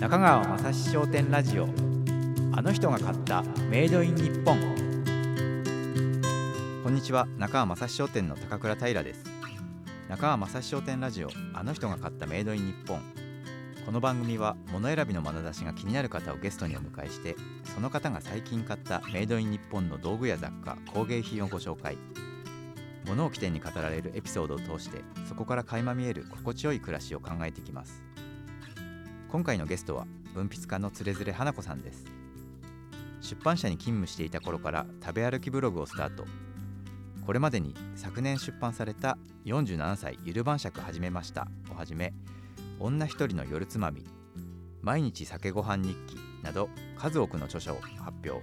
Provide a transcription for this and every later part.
中川雅史商店ラジオ。あの人が買ったメイドイン日本。こんにちは。中川雅史商店の高倉平です。中川雅史商店ラジオ。あの人が買ったメイドイン日本。この番組は物選びの眼差しが気になる方をゲストにお迎えしてその方が最近買ったメイドイン日本の道具や雑貨工芸品をご紹介。物を起点に語られるエピソードを通してそこから垣間見える心地よい暮らしを考えていきます。今回のゲストは文筆家のつれづれ花子さんです。出版社に勤務していた頃から食べ歩きブログをスタート。これまでに昨年出版された47歳ゆる晩酌始めました。をはじめ女一人の夜つまみ。毎日酒ご飯日記。など数多くの著書を発表。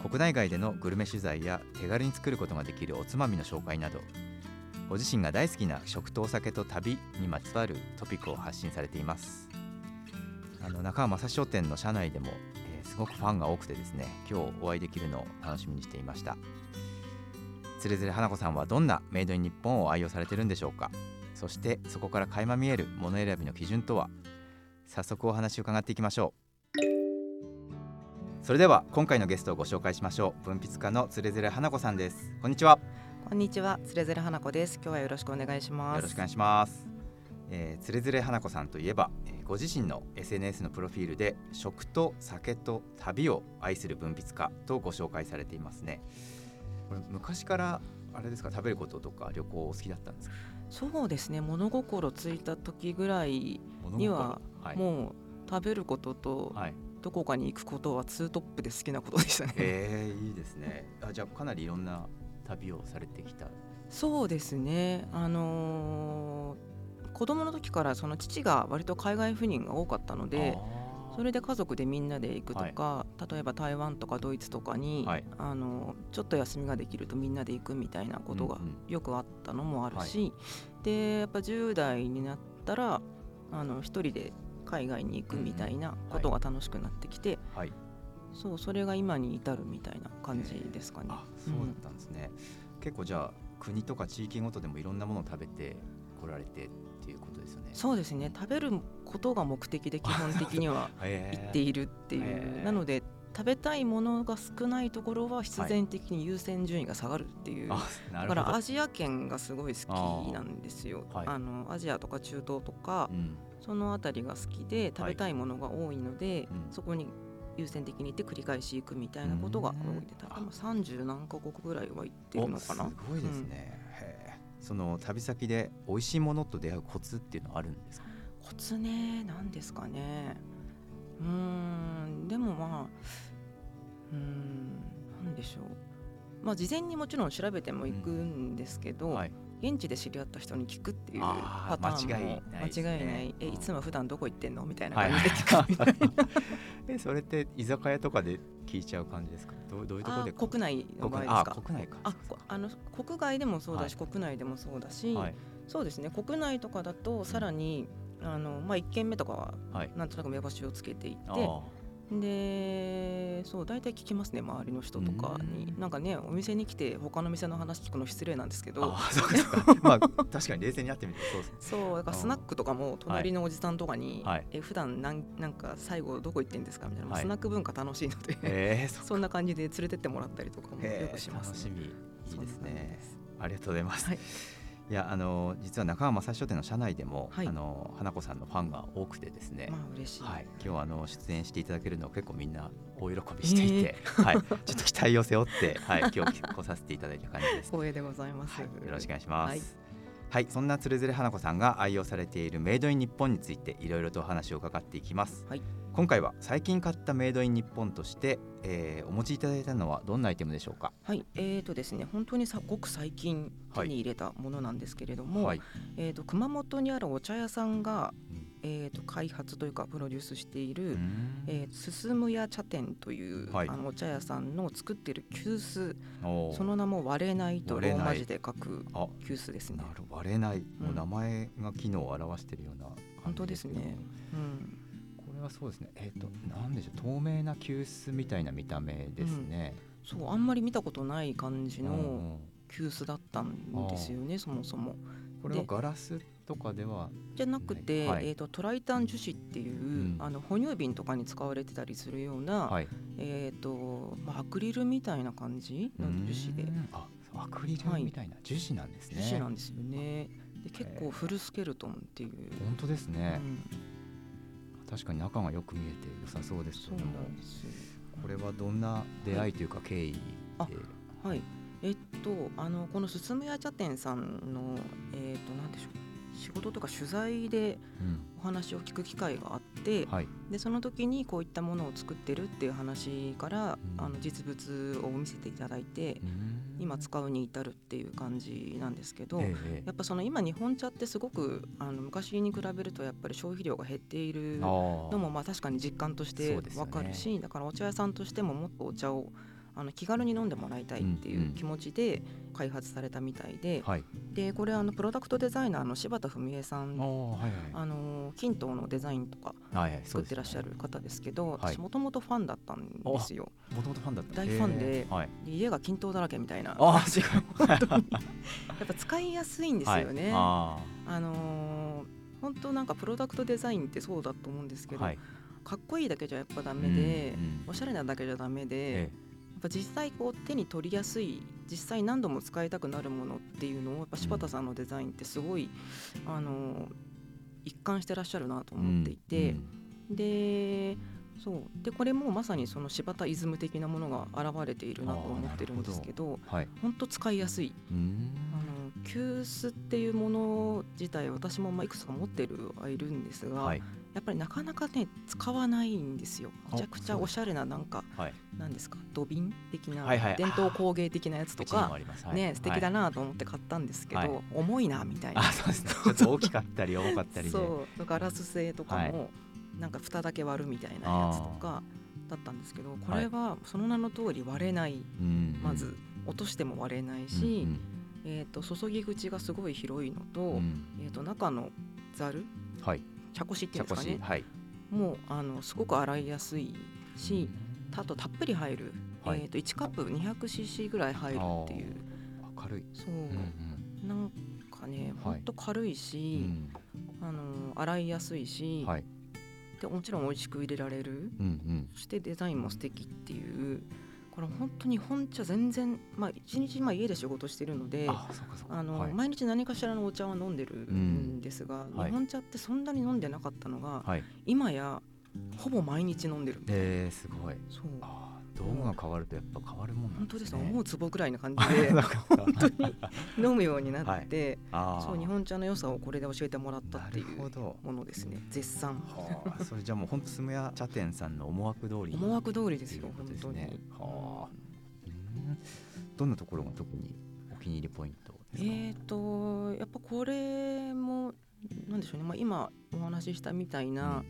国内外でのグルメ取材や手軽に作ることができるおつまみの紹介など。ご自身が大好きな食とお酒と旅にまつわるトピックを発信されています。あの中川正商店の社内でも、えー、すごくファンが多くてですね今日お会いできるのを楽しみにしていました。つれづれ花子さんはどんなメイドイン日本を愛用されてるんでしょうか。そしてそこから垣間見えるもの選びの基準とは。早速お話を伺っていきましょう。それでは今回のゲストをご紹介しましょう。文筆家のつれづれ花子さんです。こんにちは。こんにちは。つれづれ花子です。今日はよろしくお願いします。よろしくお願いしますえー、つれづれ花子さんといえば、えー、ご自身の SNS のプロフィールで食と酒と旅を愛する文筆家とご紹介されていますねこれ昔からあれですか食べることとか旅行お好きだったんですか？そうですね物心ついた時ぐらいには、もう食べることと、どこかに行くことはツートップで好きなことでしたね。えー、いいですね。あじゃあかなりいろんな旅をされてきた。そうですね。あのー子供の時からその父が割と海外赴任が多かったのでそれで家族でみんなで行くとか、はい、例えば台湾とかドイツとかに、はい、あのちょっと休みができるとみんなで行くみたいなことがよくあったのもあるし、うんうん、でやっぱ10代になったらあの一人で海外に行くみたいなことが楽しくなってきて、はい、そうそれが今に至るみたいな感じですかね。そうだったんですね、うん、結構じゃあ国とか地域ごとでもいろんなものを食べて来られてですよね。そうですね。食べることが目的で基本的には 行っているっていう、なので食べたいものが少ないところは必然的に優先順位が下がるっていう、はい、だからアジア圏がすごい好きなんですよ。あはい、あのアジアとか中東とか、うん、その辺りが好きで食べたいものが多いので、はいそこに優先的に行って繰り返し行くみたいなことが多いで多分30何カ国ぐらいは行ってるのかな。すごいですね、うんその旅先で美味しいものと出会うコツっていうのはあるんですか？コツね何ですかね。うんでもまあうん何でしょう。まあ事前にもちろん調べてもいくんですけど、うんはい、現地で知り合った人に聞くっていうパターンも間違いない、えいつも普段どこ行ってんの？みたいな感じで聞くみたいな、えそれって居酒屋とかで聞いちゃう感じですか？どどういうところで国内の場合ですか？国内か。ああの国外でもそうだし、はい、国内でもそうだし、はい、そうですね国内とかだとさらに、うん、あのまあ、1軒目とかはなんとなく目星をつけていて、でそう大体聞きますね周りの人とかに。なんかねお店に来て他の店の話聞くの失礼なんですけど。あそうですか。まあ確かに冷静にやってみてそうそうだからスナックとかも隣のおじさんとかに、はい、え普段なんなんか最後どこ行ってんですか？みたいな、はい、スナック文化楽しいので、えー、そんな感じで連れてってもらったりとかもよくします、ね、楽しみ。いいですね。ありがとうございます、はいいやあの実は中川正史書店の社内でも、はい、あの花子さんのファンが多くてですね、まあ嬉しい、はい、今日あの出演していただけるのを結構みんな大喜びしていて、えー、はい、ちょっと期待を背負って、はい、今日来させていただいた感じです。光栄でございます、はい、よろしくお願いします。はい。はい、そんなつれづれ花子さんが愛用されているメイドイン日本についていろいろとお話を伺っていきます。はい、今回は最近買ったメイドイン日本として、えー、お持ちいただいたのはどんなアイテムでしょうか？はいえーとですね本当にさごく最近手に入れたものなんですけれども、はい、えーと、熊本にあるお茶屋さんが、うん、えーと、開発というかプロデュースしている、えー、進むや茶店という、はい、あのお茶屋さんの作っている急須。その名も割れないとローマ字で書く急須ですね。割れない、もう名前が機能を表しているような本当ですね。うんれはそうですね。えっ、ー、と、うん、なんでしょう。透明な急須みたいな見た目ですね、うん、そうあんまり見たことない感じの急須だったんですよね、うん、そもそも。これはガラスとかではじゃなくて、はい。えー、とトライタン樹脂っていう、ん。あの哺乳瓶とかに使われてたりするような、はい。えーとまあ、アクリルみたいな感じの樹脂で。アクリルみたいな。樹脂なんですね、樹脂なんですよね。で結構フルスケルトンっていう、本当ですね、うん確かに中がよく見えて良さそうですけそうどもなんですよ。これはどんな出会いというか経緯で、あはい。えっとあのこの進谷茶店さんのえっとなんでしょう。仕事とか取材でうん。お話を聞く機会があって、はい。でその時にこういったものを作ってるっていう話から、うん。あの実物を見せていただいて、うーん今使うに至るっていう感じなんですけど、ええやっぱその今日本茶ってすごくあの昔に比べるとやっぱり消費量が減っているのもまあ確かに実感としてわかるし、だからお茶屋さんとしてももっとお茶をあの気軽に飲んでもらいたいっていんううん気持ちで開発されたみたいで、はい。でこれあのプロダクトデザイナーの柴田文江さあんーはいはい。あの均等のデザインとかはいはい作ってらっしゃる方ですけど、はい。私もともとファンだったんですよ。もともとファンだった。大ファンではい。で家が均等だらけみたいな。あ感じが本当にやっぱ使いやすいんですよね。はい、ああのー本当なんかプロダクトデザインってそうだと思うんですけど、かっこいいだけじゃやっぱダメで、うんうんおしゃれなだけじゃダメで、えやっぱ実際こう手に取りやすい実際何度も使いたくなるものっていうのをやっぱ柴田さんのデザインってすごい、あのー一貫してらっしゃるなとえ思っていて、うん。でそう。でこれもまさにその柴田イズム的なものが現れているなと思ってるんですけどはい。本当使いやすい。うん。あの急須っていうもの自体私もまあいくつか持ってるはいるんですが、はいやっぱりなかなかね使わないんですよ。あめちゃくちゃおしゃれななんかはい。なんですか土瓶的な、はいはい。伝統工芸的なやつとかはい。ね素敵だななと思って買ったんですけど、はい。重いなみたいな。あそうですね。ちょっと大きかったり重かったりでそうガラス製とかも、はい。なんか蓋だけ割るみたいなやつとかだったんですけどこれはその名の通り割れない。うんまず落としても割れないうんし、えー、と注ぎ口がすごい広いのと,、うん。うんえー、と中のざるはい茶こしっていうんですかね。しはい。もうあのすごく洗いやすいし、あとたっぷり入る、はい。えー、と1カップ 200cc ぐらい入るっていう。あ軽い。そう、うんなんかねはい。ほんと軽いうん。し、あの洗いやすいし、はい。でもちろん美味しく入れられる。うんうん。そしてデザインも素敵っていうこれ本当に本茶全然まあ一日まあ家で仕事してるのであの、はい。毎日何かしらのお茶は飲んでるんですが、はい。日本茶ってそんなに飲んでなかったのが、はい。今やほぼ毎日飲んでるえーすごい。そう道具が変わるとやっぱ変わるもんなん本当です思うツボぐらいな感じで。本当に飲むようになって、あー。そう日本茶の良さをこれで教えてもらったっていうど。ものですね。絶賛。はあ。それじゃあもう本当住谷茶店さんの思惑通り思惑通りですよ本当に、はうん。どんなところが特にお気に入りポイントですか？えー、とやっぱこれもなんでしょうね、まあ、今お話ししたみたいな、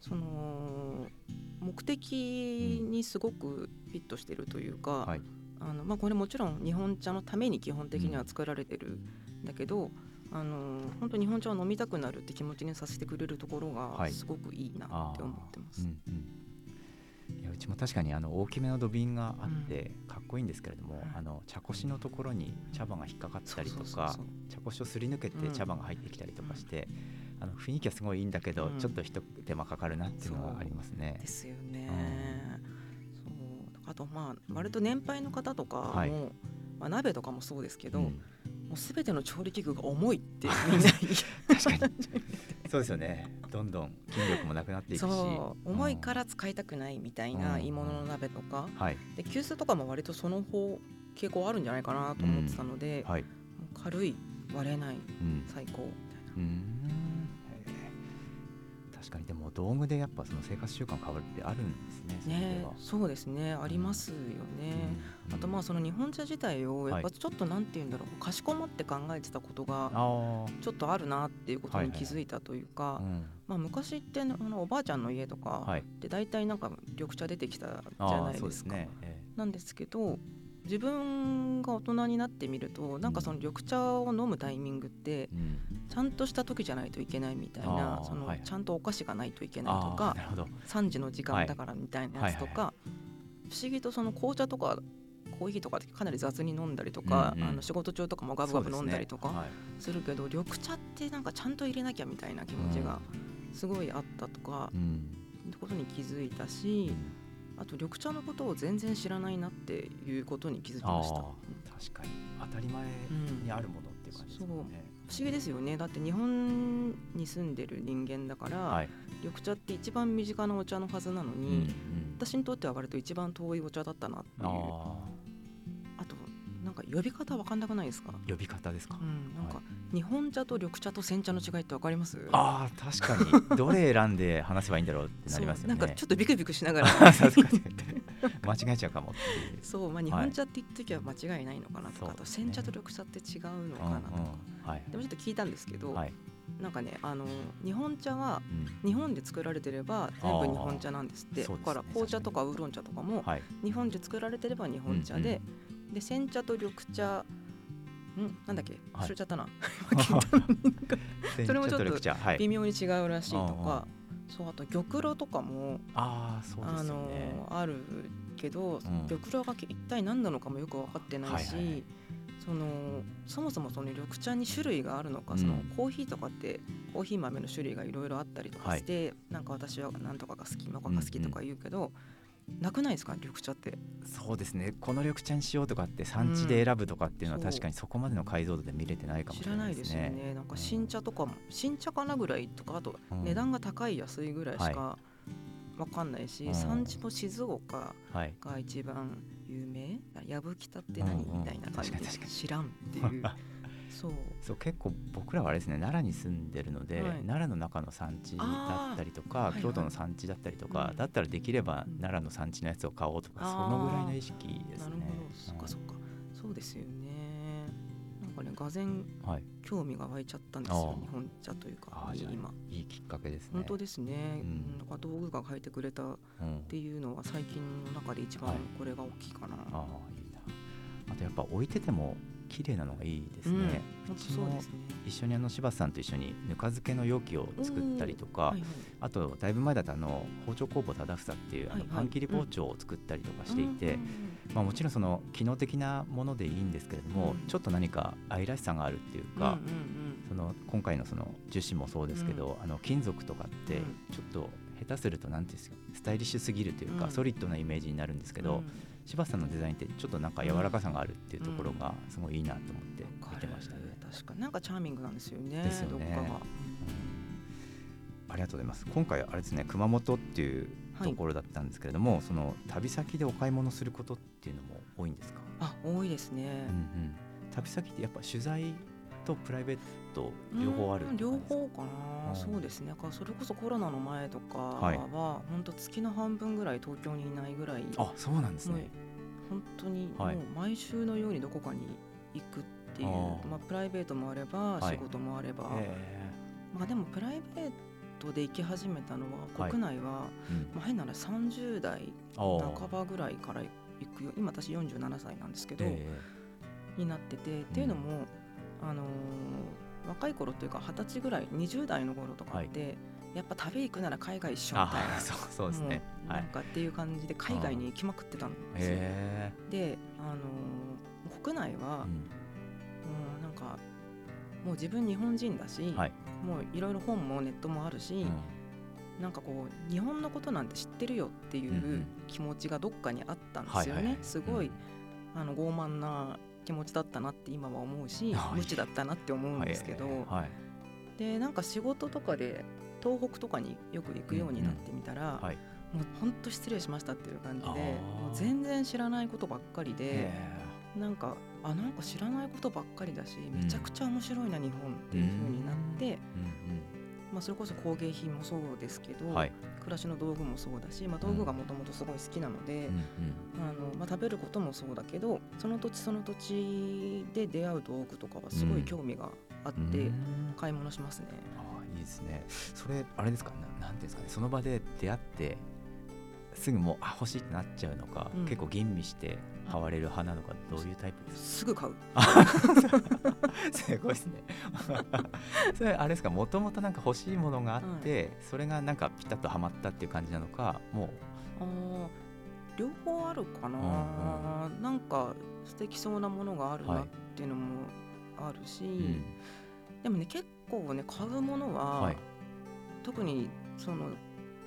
その目的にすごくフィットしてるというか、はい。あのまあ、これもちろん日本茶のために基本的には作られてるんだけど、あの本当日本茶を飲みたくなるって気持ちにさせてくれるところはい。がすごくいいなって思ってます。うんうん。いやうちも確かにあの大きめの土瓶があってかっこいいんですけれども、うんあの茶こしのところに茶葉が引っかかったりとか茶こしをすり抜けてうん。茶葉が入ってきたりとかして、あの雰囲気はすごいいいんだけど、うん。ちょっと一手間かかるなっていうのはありますね。で。すよね。そう。あとまあ割と年配の方とかも、はい。まあ、鍋とかもそうですけど、うん。もう全ての調理器具が重いって みんな確かに。そうですよね。どんどん筋力もなくなっていくし。そう。重いからら使いたくないみたいなうん。鋳物の鍋とか、はい。で急須とかも割とその方傾向あるんじゃないかなと思ってたので、はい。もう軽い割れないうん。最高みたいな。確かに。でも道具でやっぱその生活習慣変わるってあるんですねねは、そうですねありますよね。あとまあその日本茶自体をやっぱちょっとなんて言うんだろうかしこまって考えてたことがああちょっとあるなっていうことに気づいたというか、うん。まあ、昔ってねあのおばあちゃんの家とかはい。で大体なんか緑茶出てきたじあゃないでか。ね。え。なんですけど自分が大人になってみるとなんかその緑茶を飲むタイミングってちゃんとした時じゃないといけないみたいなそのはいちゃんとお菓子がないといけないとかなるほど。3時の時間だからみたいなやつとはいか不思議とその紅茶とかコーヒーとかってかなり雑に飲んだりとか、うんうん。あの仕事中とかもガブガブ飲んだりとかはい。するけど、緑茶ってなんかちゃんと入れなきゃみたいな気持ちがすごいあったとか、うん。ってことに気づいたし、あと緑茶のことを全然知らないなっていうことに気づきました。確かに当たり前うんにあるものっていう感じですもんね。不思議ですよねだって日本に住んでる人間だから、はい。緑茶って一番身近なお茶のはずなのうんに、私にとっては割と一番遠いお茶だったなっていうなんか呼び方わかんなくないですか、あ呼び方ですか？う。ん、なんか、は日本茶と緑茶と煎茶の違いってわかります？ああ確かに。どれ選んで話せばいいんだろうってなりますよね。なんかちょっとビクビクしながら。間違えちゃうかもっていう。そう、まあ、日本茶って言っときは間違いないのかなとか、あとそうですね煎茶と緑茶って違うのうんかなとか、うんはい。でもちょっと聞いたんですけど、はい。なんかねあの日本茶はうん。日本で作られてれば全部日本茶なんですって。そうですね。だから紅茶とかウーロン茶とかもはい。日本で作られてれば日本茶で、で煎茶と緑茶。ん。なんだっけ？はい。忘れちゃったな、それもちょっと。微妙に違うらしいとか、そうあと玉露とかもあ。のあるけど、ん。玉露が一体何なのかもよく分かってないし、そのそもそもその緑茶に種類があるのか、うん。そのコーヒーとかってコーヒー豆の種類がいろいろあったりとかして、なんか私は何とかが好きのかが好きとか言うけど、なくないですか？緑茶って。そうですね。この緑茶にしようとかって産地で選ぶとかっていうのはうん。確かにそこまでの解像度で見れてないかもし知らないいれなでね。ですすよね。なんか新茶とかも新茶かなぐらいとかあとうん。値段が高い安いぐらいしかわかんないし、うん。産地も静岡はい。が一番有名？やぶきたって何、みたいな感じで知らんっていう そう。そう結構僕らはあれですね奈良に住んでるので、はい。奈良の中の産地だったりとか、あーはいはい。京都の産地だったりとか、うん。だったらできればうん。奈良の産地のやつを買おうとか、あー。そのぐらいの意識ですね。なるほど。そっかそっか。そうですよね。なんかねがぜんうんはい、興味が湧いちゃったんですよ日本茶というか今。いいきっかけですね。本当ですね、うん。うんなんか道具が書いてくれたっうん、ていうのは最近の中で一番はい。これが大きいかな、ああいいな。あとやっぱ置いてても綺麗なのがいいですうん。ね。本当そうですね。一緒にあの柴田さんと一緒にぬか漬けの容器を作ったりとか、はいはいあとだいぶ前だとあの包丁工房忠房っていうあのはい。はいパン切り包丁を作ったりとかしていて、うん。うんまあ、もちろんその機能的なものでいいんですけれども、うん。ちょっと何か愛らしさがあるっていうか、うんうんその今回のその樹脂もそうですけど、あの金属とかってうん。ちょっと下手すると何ていうんですかスタイリッシュすぎるというか、うん。ソリッドなイメージになるんですけど、うん柴田さんのデザインってちょっとなんか柔らかさがあるっていうところがすごいいいなと思って見てましたね。確かに。なんかチャーミングなんですよねですよね。どっかが、ありがとうございます。今回あれですね熊本っていうはいところだったんですけれども、その旅先でお買い物することっていうのも多いんですか、あ多いですね。うんうん、旅先ってやっぱ取材とプライベート両方あるうん両方かな、うん。そうですね。だからそれこそコロナの前とかは、はい。本当月の半分ぐらい東京にいないぐらいあそうなんですね。本当にもはい。う毎週のようにどこかに行くっていう、あー。まあ、プライベートもあればはい。仕事もあれば、へまあでもプライベートで行き始めたのははい。国内は、えうん。まあ、変なら30代半ばぐらいから行くよ。今私47歳なんですけど、えになってて、っていうのも、あのー若い頃というか二十歳ぐらい20代の頃とかって、やっぱ旅行くなら海外一緒えみたいなあそうそうですね。ない。んかっていう感じで海外に行きまくってたんですよ。へで、あのー国内は、うなんかもう自分日本人だし、はい。もういろいろ本もネットもあるし、うん。なんかこう日本のことなんて知ってるよっていう気持ちがどっかにあったんですよね。はいはいはい。すごい、うん。あの傲慢な気持ちだったなって今は思うし、はい。無知だったなって思うんですけど、はいでなんか仕事とかで東北とかによく行くようになってみたら、はい。もう本当失礼しましたっていう感じでもう全然知らないことばっかりでへなんかあなんか知らないことばっかりだしんめちゃくちゃ面白いな日本っていう風になって、えまあ、それこそ工芸品もそうですけど、うんうんはい。暮らしの道具もそうだし、まあ、道具がもともとすごい好きなので、うんうん。あのまあ、食べることもそうだけどその土地その土地で出会う道具とかはすごい興味があってうん。買い物しますね。ああいいですね。それあれですか？ななんていうんですかね？その場で出会ってすぐもうあ欲しいってなっちゃうのか、うん。結構吟味して買われる派なのかどういうタイプですすぐ買う。かすごいですね。それあれですかもともとなんか欲しいものがあって、それがなんかピタッとはまったっていう感じなのかもあー両方あるかな、うんなんか素敵そうなものがあるなっていうのもあるし、うんでもね結構ね買うものは、はい。特にその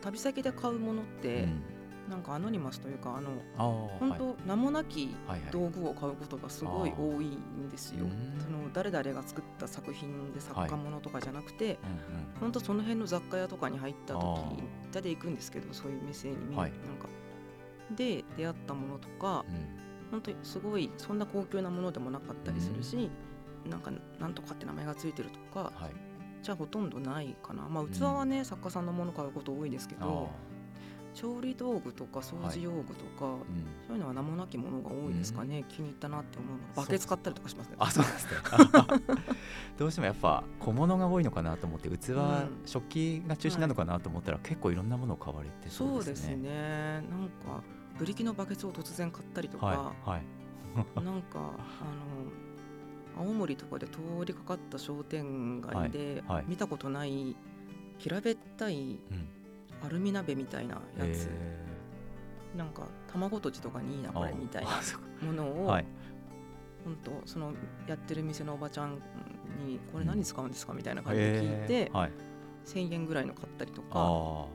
旅先で買うものって、うんなんかアノニマスというかあの本当、名もなきはいはい。道具を買うことがすごい多いんですよ。うん。その誰々が作った作品で作家ものとかじゃなくて、うんうん本当その辺の雑貨屋とかに入った時あーだで行くんですけどそういう店にはい。なんか。で出会ったものとかうん。本当にすごいそんな高級なものでもなかったりするし、なんかなんとかって名前がついてるとかはい。じゃあほとんどないかな。まあ器はね、作家さんのもの買うこと多いですけど調理道具とか掃除用具とか、うん。そういうのは名もなきものが多いですかね、気に入ったなって思うのバケツ買ったりとかしますね。あそうですね。どうしてもやっぱ小物が多いのかなと思って器、ん。食器が中心なのかなと思ったら、結構いろんなものを買われてそうですすね。なんかブリキのバケツを突然買ったりとか、はいはい。なんかあの青森とかで通りかかった商店街ではいはい。見たことない平べったいうんアルミ鍋みたいなやつ、えなんか卵とじとかにいいなーこれみたいなものを、はい。本当そのやってる店のおばちゃんにこれ何使うんですかみたいな感じで聞いて、えー。はい、1,000円ぐらいの買ったりとか。あ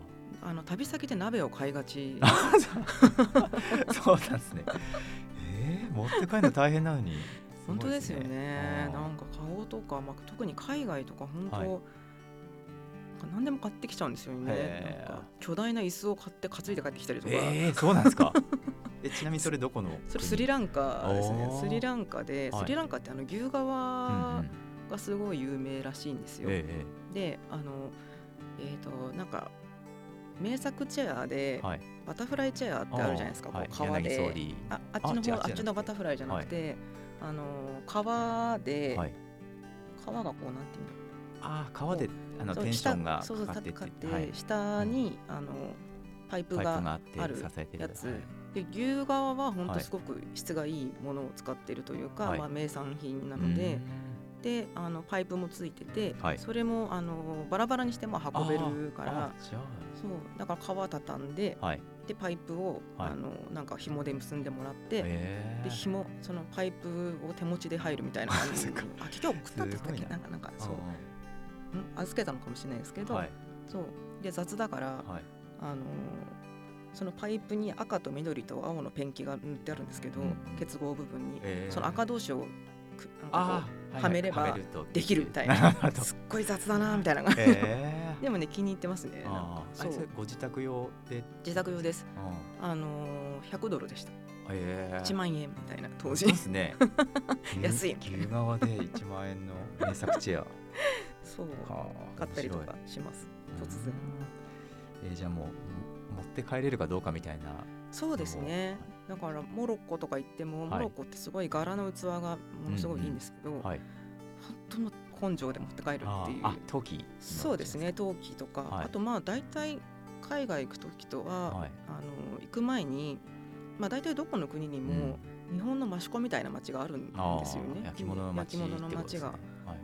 あの旅先で鍋を買いがち。あ そうなんですね。えー、持って帰るの大変なのに。本当ですよね。なんか顔とか、まあ、特に海外とか本当、はいか何でも買ってきちゃうんですよね。巨大な椅子を買って担いで帰ってきたりとか、えー、そうなんですか？えちなみにそれどこのそれスリランカですね。スリランカで、はい。スリランカってあの牛革んがすごい有名らしいんですよ、ええであのえっ、となんか名作チェアで、はい。バタフライチェアってあるじゃないですか、こう革で、柳総理ああっちの方あっちのバタフライじゃなくて、あの革で、はい。革がこうなんていうんだろああ川であのテンションがかかってて、はい。下に、あのパイプががあるやつ。はい。で牛革は本はい。当すごく質がいいものを使っているというか、はい。まあ、名産品なので。であのパイプもついてて、はい。それもあのバラバラにしても運べるかあらそう。だから革畳んであはい。でパイプを、はい。あのなんか紐で結んでもらって、えで紐そのパイプを手持ちで入るみたいな感じ。あ結局送ったんですかな。なんかなんかそそう預けたのかもしれないですけど、はい。そう。で雑だから、はい。あのーそのパイプに赤と緑と青のペンキが塗ってあるんですけど、うんうん。結合部分に、えー。その赤同士をはめればできる。みたいな。すっごい雑だなみたいな。のがえー。でもね気に入ってますね。そう。ご自宅用で？自宅用です。うん。あのー100ドルでした。えー。1万円みたいな当時ですね。安い。牛牛革で1万円の名作チェアそうはあ買ったりと面かします。突然。うん。えーじゃあもう持って帰れるかどうかみたいな。そうですね。だからモロッコとか行っても、はい。モロッコってすごい柄の器がものすごいいいんですけど、はい。本当の根性で持って帰るっていう。陶器のそうですね陶器とか、はい。あとまあ大体海外行く時とは、はい。あの行く前にまあ大体どこの国にも日本の益子みたいな町があるんですよね。焼き物の町焼き物の町が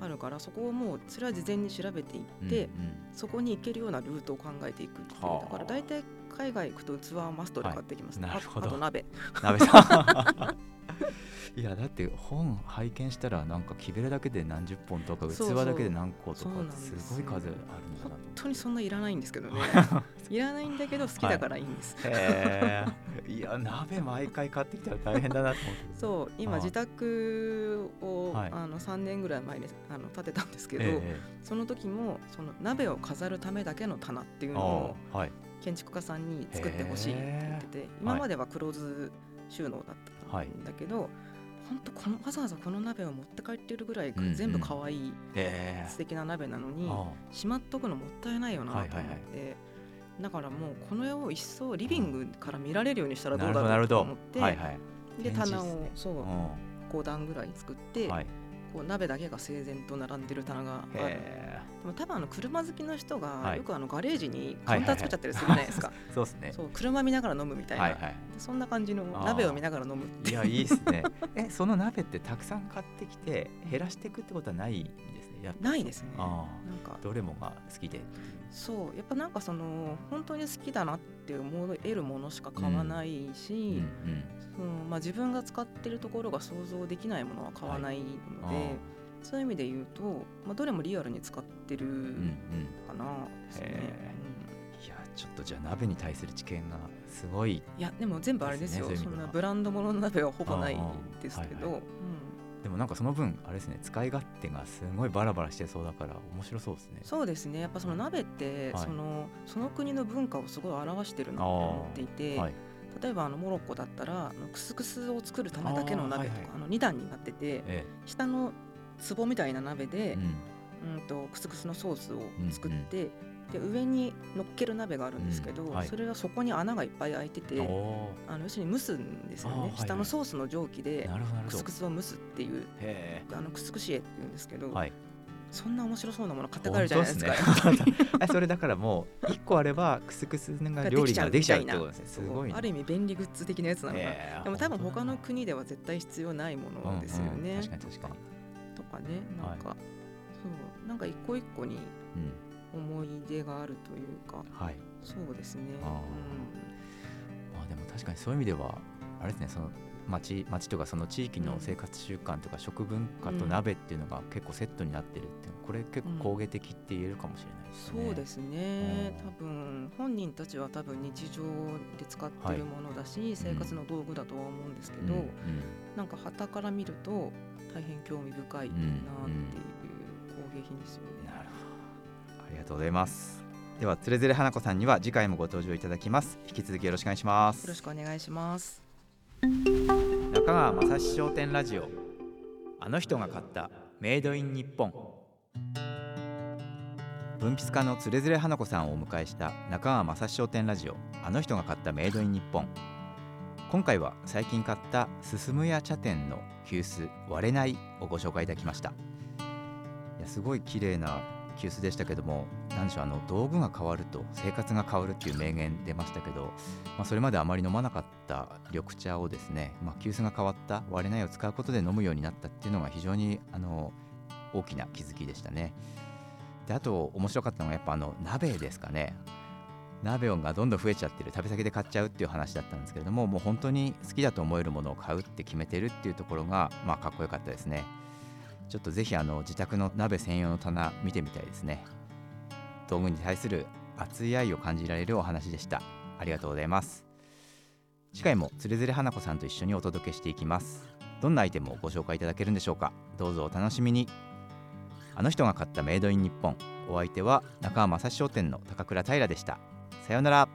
あるからそこをもうそれは事前に調べていうんって、うんそこに行けるようなルートを考えていくっていうはあ。だから大体海外行くと器はマストで買ってきます、はい。なるほど。ああと鍋。鍋さん。いやだって本拝見したらなんか木べらだけで何十本とか器だけで何個とかすすごい数あるんだな本当にそんないらないんですけどね いらないんだけど好きだからい。いんです、とへえ いや鍋毎回買ってきたら大変だなと思って。そう今自宅を、はい。あの3年ぐらい前にあの建てたんですけど、えその時もその鍋を飾るためだけの棚っていうえのを建築家さんに作ってほしいって言ってて今まではクローズ収納だったんだけど、本当このわざわざこの鍋を持って帰ってるぐらいうんうん。全部可愛いええ。素敵な鍋なのに、あしまっとくのもったいないよなと思って、はいはいはだからもうこの絵を一層リビングから見られるようにしたらどなうだろうと思って、どはいはい。で棚をそう5段ぐらい作って、うんはい。こう鍋だけが整然と並んでる棚がある。へでも多分あの車好きの人がはい。よくあのガレージにカウンター作っちゃったりするじゃないですか、え そうですね。そう車見ながら飲むみたいな、はいはい。でそんな感じの鍋を見ながら飲むいやいいですね。えその鍋ってたくさん買ってきて減らしていくってことはないんですねないですね。あなんか。どれもが好きでそうやっぱなんかその本当に好きだなって思えるものしか買わないし、うんうん。そのまあ、自分が使ってるところが想像できないものは買わないので、はいあそういう意味で言うと、まあ、どれもリアルに使ってるうんうん。かなですね。へいやちょっとじゃあ鍋に対する知見がすごいうんいやでも全部あれですよ。ねそんなブランド物の鍋はほぼないですけど、あー。はいでもなんかその分あれですね使い勝手がすごいバラバラしてそうだから面白そうですね。そうですね。やっぱその鍋って、はい。そのその国の文化をすごい表してるなと思っていて、はい。例えばあのモロッコだったらクスクスを作るためだけの鍋とかあ、はいはい。の2段になっててえ下の壺みたいな鍋でえ、うん。うん、とクスクスのソースを作って、で上に乗っける鍋があるんですけど、うんはい。それはそこに穴がいっぱい開いてておあの要するに蒸すんですよね。下のソースの蒸気ーでクスクスを蒸すっていうへあのクスクシエって言うんですけど、えはい。そんな面白そうなもの買って帰るじゃないですか。ね。あそれだからもう一個あればクスクスが料理ができちゃうってことですね。すごいな。ある意味便利グッズ的なやつなのかでも多分他の国では絶対必要ないものですよね。うんうん確かに確かに。とかねなんか、そう。なんか一個一個にうん思い出があるというかはい。そうですね。あー。まあでも確かにそういう意味ではあれですねその町町とかその地域の生活習慣とか食文化と鍋っていうのが結構セットになってるっていうのこれ結構工芸的って言えるかもしれないですね。そうですね。うん。多分本人たちは多分日常で使ってるものだし、生活の道具だとは思うんですけど、うん。うん。なんか旗から見ると大変興味深いなっていう工芸品ですよね。なるほど。ありがとうございます。ではつれづれ花子さんには次回もご登場いただきます。引き続きよろしくお願いします。よろしくお願いします。中川雅史商店ラジオあの人が買ったメイドイン日本文筆家のつれづれ花子さんをお迎えした中川雅史商店ラジオあの人が買ったメイドイン日本今回は最近買った進むや茶店の急須割れないをご紹介いただきましたいやすごい綺麗な急須でしたけども何でしょうあの道具が変わると生活が変わるっていう名言出ましたけどまあ、それまであまり飲まなかった緑茶をですね、まあ、急須が変わった割れないを使うことで飲むようになったっていうのが非常にあの大きな気づきでしたね。であと面白かったのがやっぱあの鍋ですかね。鍋がどんどん増えちゃってる食べ先で買っちゃうっていう話だったんですけれどももう本当に好きだと思えるものを買うって決めてるっていうところが、まあ、かっこよかったですね。ちょっとぜひあの自宅の鍋専用の棚見てみたいですね。道具に対する熱い愛を感じられるお話でした。ありがとうございます。次回もつれづれ花子さんと一緒にお届けしていきます。どんなアイテムをご紹介いただけるんでしょうか。どうぞお楽しみに。あの人が買ったメイドイン日本。お相手は中川雅史商店の高倉平でした。さようなら。